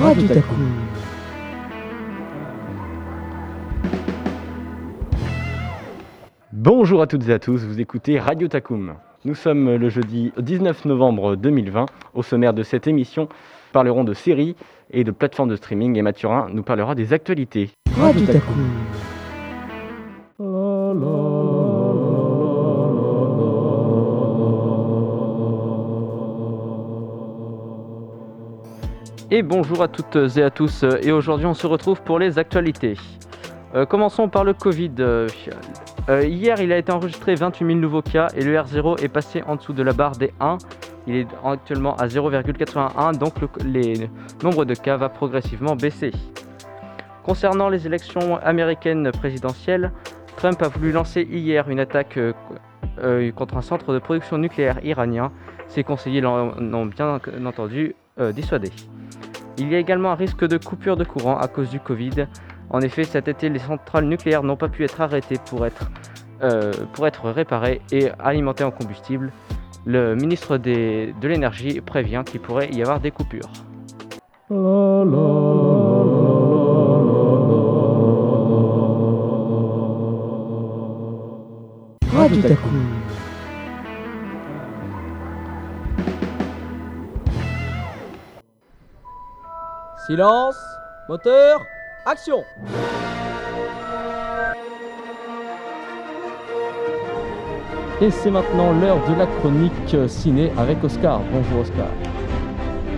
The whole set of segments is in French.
Radio Taku. Bonjour à toutes et à tous, vous écoutez Radio Takum. Nous sommes le jeudi 19 novembre 2020. Au sommaire de cette émission, nous parlerons de séries et de plateformes de streaming et Mathurin nous parlera des actualités. Radio Taku. Et bonjour à toutes et à tous. Et aujourd'hui, on se retrouve pour les actualités. Euh, commençons par le Covid. Euh, euh, hier, il a été enregistré 28 000 nouveaux cas et le R0 est passé en dessous de la barre des 1. Il est actuellement à 0,81, donc le nombre de cas va progressivement baisser. Concernant les élections américaines présidentielles, Trump a voulu lancer hier une attaque contre un centre de production nucléaire iranien. Ses conseillers l'ont bien entendu dissuadé. Il y a également un risque de coupure de courant à cause du Covid. En effet, cet été, les centrales nucléaires n'ont pas pu être arrêtées pour être, euh, réparées et alimentées en combustible. Le ministre de l'énergie prévient qu'il pourrait y avoir des coupures. Taku. Silence, moteur, action Et c'est maintenant l'heure de la chronique ciné avec Oscar. Bonjour Oscar.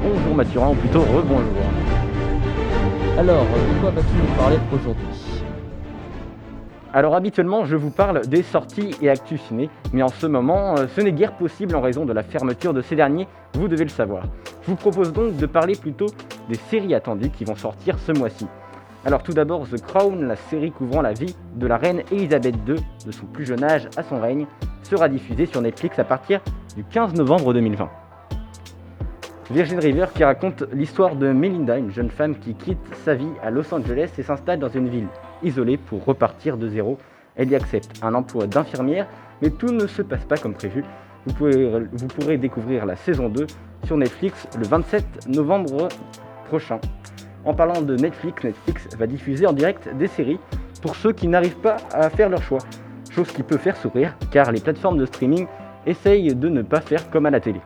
Bonjour Mathurin, ou plutôt rebonjour. Alors, euh, de quoi vas-tu nous parler aujourd'hui? Alors habituellement, je vous parle des sorties et actus ciné, mais en ce moment, euh, ce n'est guère possible en raison de la fermeture de ces derniers, vous devez le savoir. Je vous propose donc de parler plutôt des séries attendues qui vont sortir ce mois-ci. Alors tout d'abord, The Crown, la série couvrant la vie de la reine Elisabeth II, de son plus jeune âge à son règne, sera diffusée sur Netflix à partir du 15 novembre 2020. Virgin River qui raconte l'histoire de Melinda, une jeune femme qui quitte sa vie à Los Angeles et s'installe dans une ville isolée pour repartir de zéro. Elle y accepte un emploi d'infirmière, mais tout ne se passe pas comme prévu. Vous, vous pourrez découvrir la saison 2 sur Netflix le 27 novembre En parlant de Netflix, Netflix va diffuser en direct des séries pour ceux qui n'arrivent pas à faire leur choix. Chose qui peut faire sourire car les plateformes de streaming essayent de ne pas faire comme à la télé.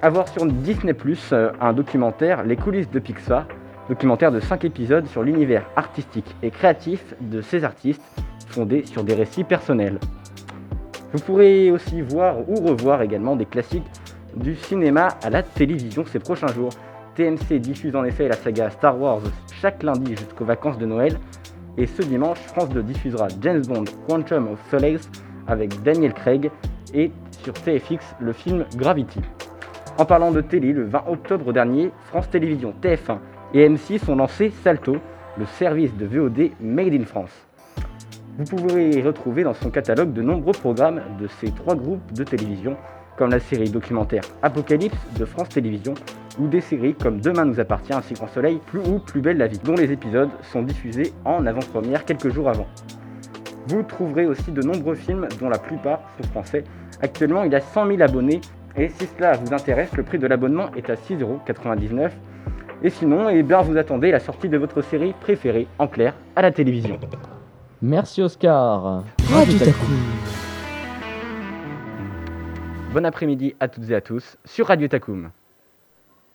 A voir sur Disney euh, un documentaire Les coulisses de Pixar, documentaire de 5 épisodes sur l'univers artistique et créatif de ces artistes, fondé sur des récits personnels. Vous pourrez aussi voir ou revoir également des classiques du cinéma à la télévision ces prochains jours. TMC diffuse en effet la saga Star Wars chaque lundi jusqu'aux vacances de Noël. Et ce dimanche, France 2 diffusera James Bond Quantum of Solace avec Daniel Craig et sur TFX le film Gravity. En parlant de télé, le 20 octobre dernier, France Télévisions, TF1 et M6 ont lancé Salto, le service de VOD Made in France. Vous pourrez retrouver dans son catalogue de nombreux programmes de ces trois groupes de télévision, comme la série documentaire Apocalypse de France Télévisions, ou des séries comme Demain nous appartient ainsi qu'en soleil, plus ou plus belle la vie, dont les épisodes sont diffusés en avant-première quelques jours avant. Vous trouverez aussi de nombreux films dont la plupart sont français. Actuellement, il y a 100 000 abonnés et si cela vous intéresse, le prix de l'abonnement est à 6,99€. Et sinon, eh bien, vous attendez la sortie de votre série préférée en clair à la télévision. Merci Oscar. Radio Taku. Bon après-midi à toutes et à tous sur Radio Takum.